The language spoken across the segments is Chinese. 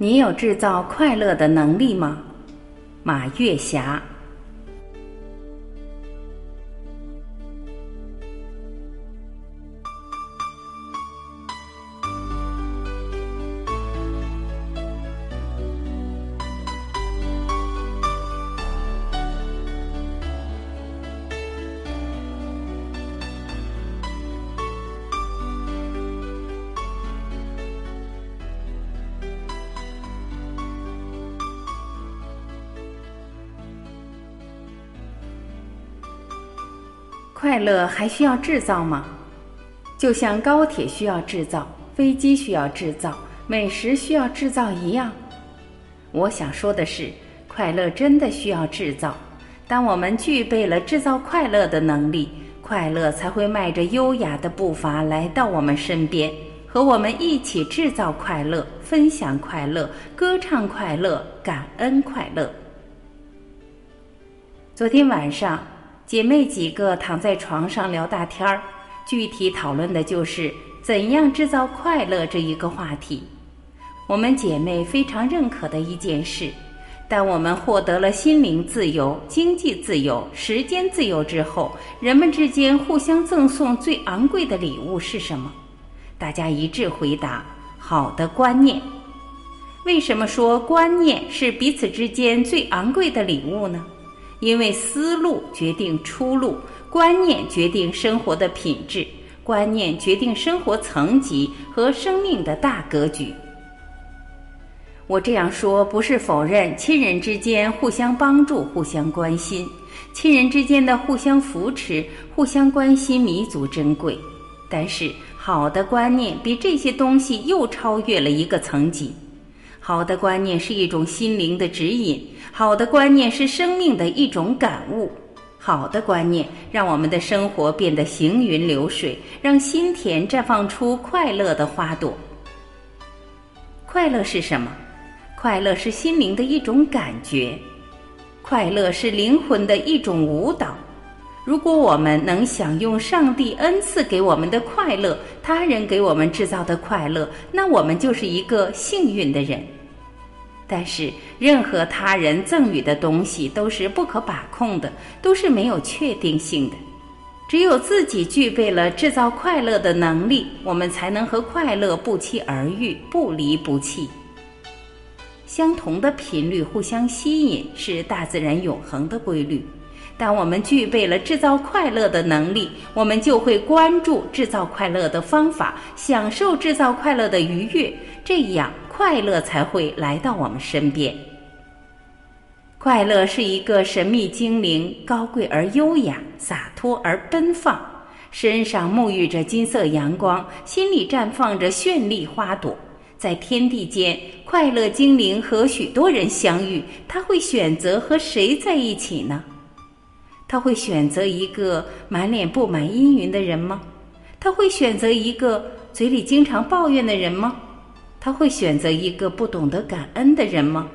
你有制造快乐的能力吗？马月霞。快乐还需要制造吗？就像高铁需要制造、飞机需要制造、美食需要制造一样。我想说的是，快乐真的需要制造。当我们具备了制造快乐的能力，快乐才会迈着优雅的步伐来到我们身边，和我们一起制造快乐、分享快乐、歌唱快乐、感恩快乐。昨天晚上。姐妹几个躺在床上聊大天儿，具体讨论的就是怎样制造快乐这一个话题。我们姐妹非常认可的一件事：当我们获得了心灵自由、经济自由、时间自由之后，人们之间互相赠送最昂贵的礼物是什么？大家一致回答：好的观念。为什么说观念是彼此之间最昂贵的礼物呢？因为思路决定出路，观念决定生活的品质，观念决定生活层级和生命的大格局。我这样说不是否认亲人之间互相帮助、互相关心，亲人之间的互相扶持、互相关心弥足珍贵。但是，好的观念比这些东西又超越了一个层级。好的观念是一种心灵的指引，好的观念是生命的一种感悟，好的观念让我们的生活变得行云流水，让心田绽放出快乐的花朵。快乐是什么？快乐是心灵的一种感觉，快乐是灵魂的一种舞蹈。如果我们能享用上帝恩赐给我们的快乐，他人给我们制造的快乐，那我们就是一个幸运的人。但是，任何他人赠予的东西都是不可把控的，都是没有确定性的。只有自己具备了制造快乐的能力，我们才能和快乐不期而遇，不离不弃。相同的频率互相吸引，是大自然永恒的规律。当我们具备了制造快乐的能力，我们就会关注制造快乐的方法，享受制造快乐的愉悦，这样。快乐才会来到我们身边。快乐是一个神秘精灵，高贵而优雅，洒脱而奔放，身上沐浴着金色阳光，心里绽放着绚丽花朵。在天地间，快乐精灵和许多人相遇，他会选择和谁在一起呢？他会选择一个满脸布满阴云的人吗？他会选择一个嘴里经常抱怨的人吗？他会选择一个不懂得感恩的人吗？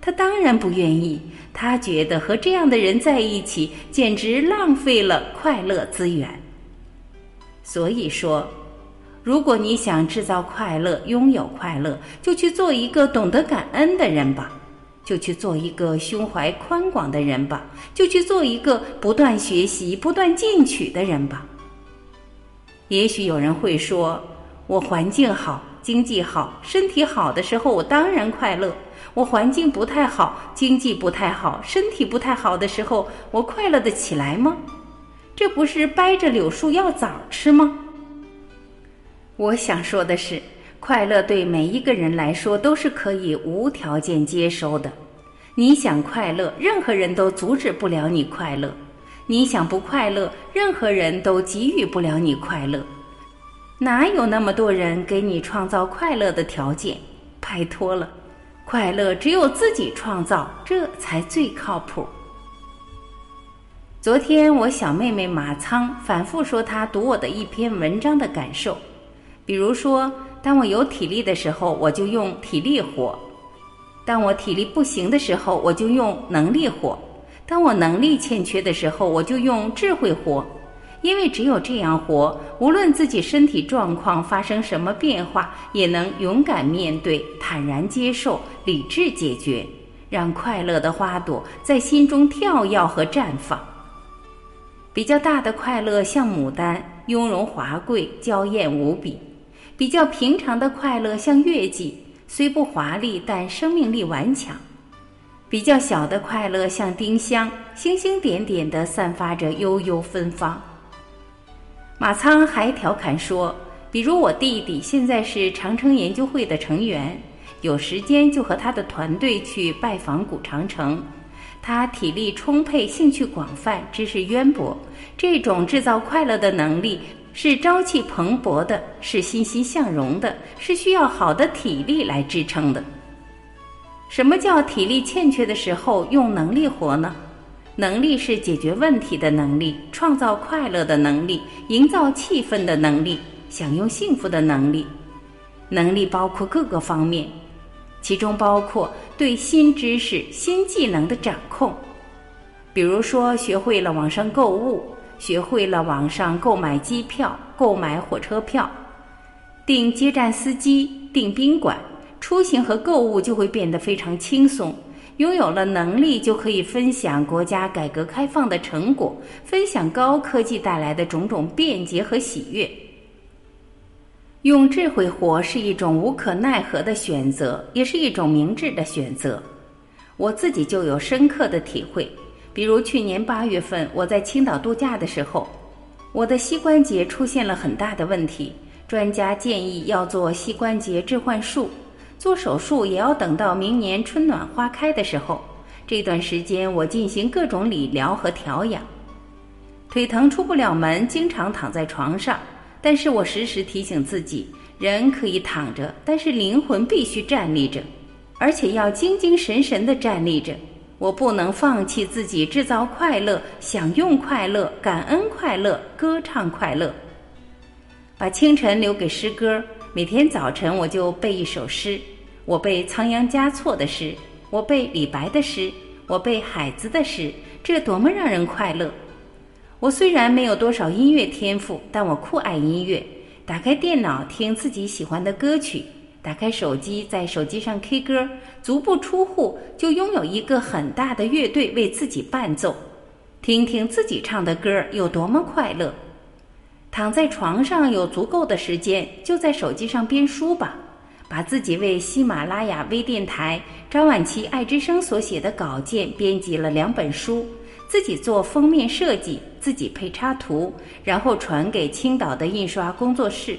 他当然不愿意。他觉得和这样的人在一起，简直浪费了快乐资源。所以说，如果你想制造快乐、拥有快乐，就去做一个懂得感恩的人吧，就去做一个胸怀宽广的人吧，就去做一个不断学习、不断进取的人吧。也许有人会说：“我环境好。”经济好、身体好的时候，我当然快乐；我环境不太好、经济不太好、身体不太好的时候，我快乐的起来吗？这不是掰着柳树要枣吃吗？我想说的是，快乐对每一个人来说都是可以无条件接收的。你想快乐，任何人都阻止不了你快乐；你想不快乐，任何人都给予不了你快乐。哪有那么多人给你创造快乐的条件？拜托了，快乐只有自己创造，这才最靠谱。昨天我小妹妹马仓反复说她读我的一篇文章的感受，比如说，当我有体力的时候，我就用体力活；当我体力不行的时候，我就用能力活；当我能力欠缺的时候，我就用智慧活。因为只有这样活，无论自己身体状况发生什么变化，也能勇敢面对、坦然接受、理智解决，让快乐的花朵在心中跳跃和绽放。比较大的快乐像牡丹，雍容华贵、娇艳无比；比较平常的快乐像月季，虽不华丽，但生命力顽强；比较小的快乐像丁香，星星点点的散发着悠悠芬芳。马仓还调侃说：“比如我弟弟现在是长城研究会的成员，有时间就和他的团队去拜访古长城。他体力充沛，兴趣广泛，知识渊博。这种制造快乐的能力是朝气蓬勃的，是欣欣向荣的，是需要好的体力来支撑的。什么叫体力欠缺的时候用能力活呢？”能力是解决问题的能力，创造快乐的能力，营造气氛的能力，享用幸福的能力。能力包括各个方面，其中包括对新知识、新技能的掌控。比如说，学会了网上购物，学会了网上购买机票、购买火车票，订接站司机、订宾馆，出行和购物就会变得非常轻松。拥有了能力，就可以分享国家改革开放的成果，分享高科技带来的种种便捷和喜悦。用智慧活是一种无可奈何的选择，也是一种明智的选择。我自己就有深刻的体会。比如去年八月份，我在青岛度假的时候，我的膝关节出现了很大的问题，专家建议要做膝关节置换术。做手术也要等到明年春暖花开的时候，这段时间我进行各种理疗和调养。腿疼出不了门，经常躺在床上，但是我时时提醒自己，人可以躺着，但是灵魂必须站立着，而且要精精神神地站立着。我不能放弃自己制造快乐、享用快乐、感恩快乐、歌唱快乐。把清晨留给诗歌，每天早晨我就背一首诗。我背仓央嘉措的诗，我背李白的诗，我背海子的诗，这多么让人快乐！我虽然没有多少音乐天赋，但我酷爱音乐。打开电脑听自己喜欢的歌曲，打开手机在手机上 K 歌，足不出户就拥有一个很大的乐队为自己伴奏。听听自己唱的歌有多么快乐！躺在床上有足够的时间，就在手机上编书吧。把自己为喜马拉雅微电台张晚琪爱之声所写的稿件编辑了两本书，自己做封面设计，自己配插图，然后传给青岛的印刷工作室。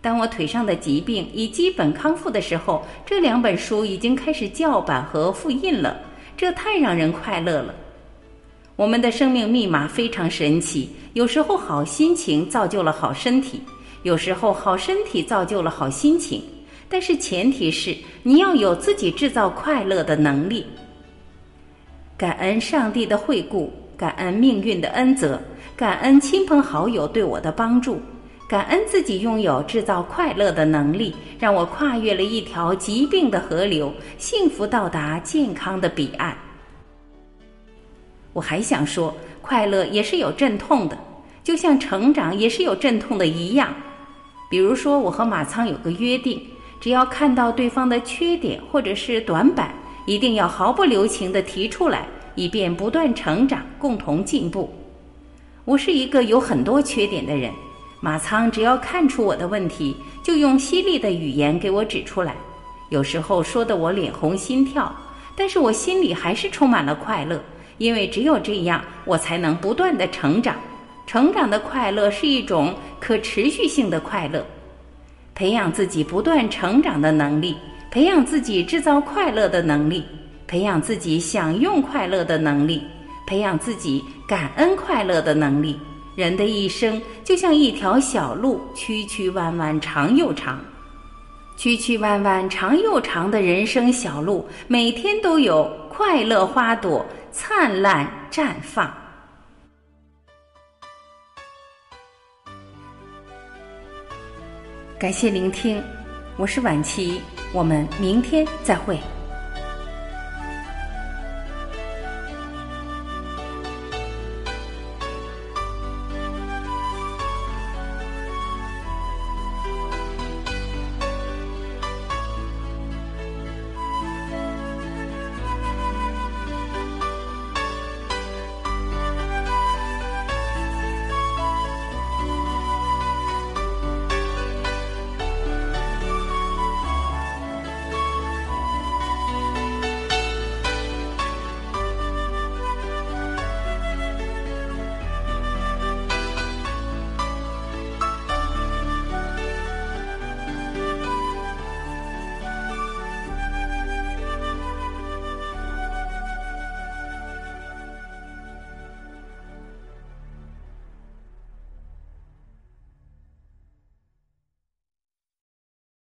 当我腿上的疾病已基本康复的时候，这两本书已经开始校版和复印了，这太让人快乐了。我们的生命密码非常神奇，有时候好心情造就了好身体，有时候好身体造就了好心情。但是前提是你要有自己制造快乐的能力。感恩上帝的惠顾，感恩命运的恩泽，感恩亲朋好友对我的帮助，感恩自己拥有制造快乐的能力，让我跨越了一条疾病的河流，幸福到达健康的彼岸。我还想说，快乐也是有阵痛的，就像成长也是有阵痛的一样。比如说，我和马仓有个约定。只要看到对方的缺点或者是短板，一定要毫不留情地提出来，以便不断成长，共同进步。我是一个有很多缺点的人，马仓只要看出我的问题，就用犀利的语言给我指出来，有时候说得我脸红心跳，但是我心里还是充满了快乐，因为只有这样，我才能不断的成长。成长的快乐是一种可持续性的快乐。培养自己不断成长的能力，培养自己制造快乐的能力，培养自己享用快乐的能力，培养自己感恩快乐的能力。人的一生就像一条小路，曲曲弯弯，长又长。曲曲弯弯，长又长的人生小路，每天都有快乐花朵灿烂绽放。感谢聆听，我是晚琪，我们明天再会。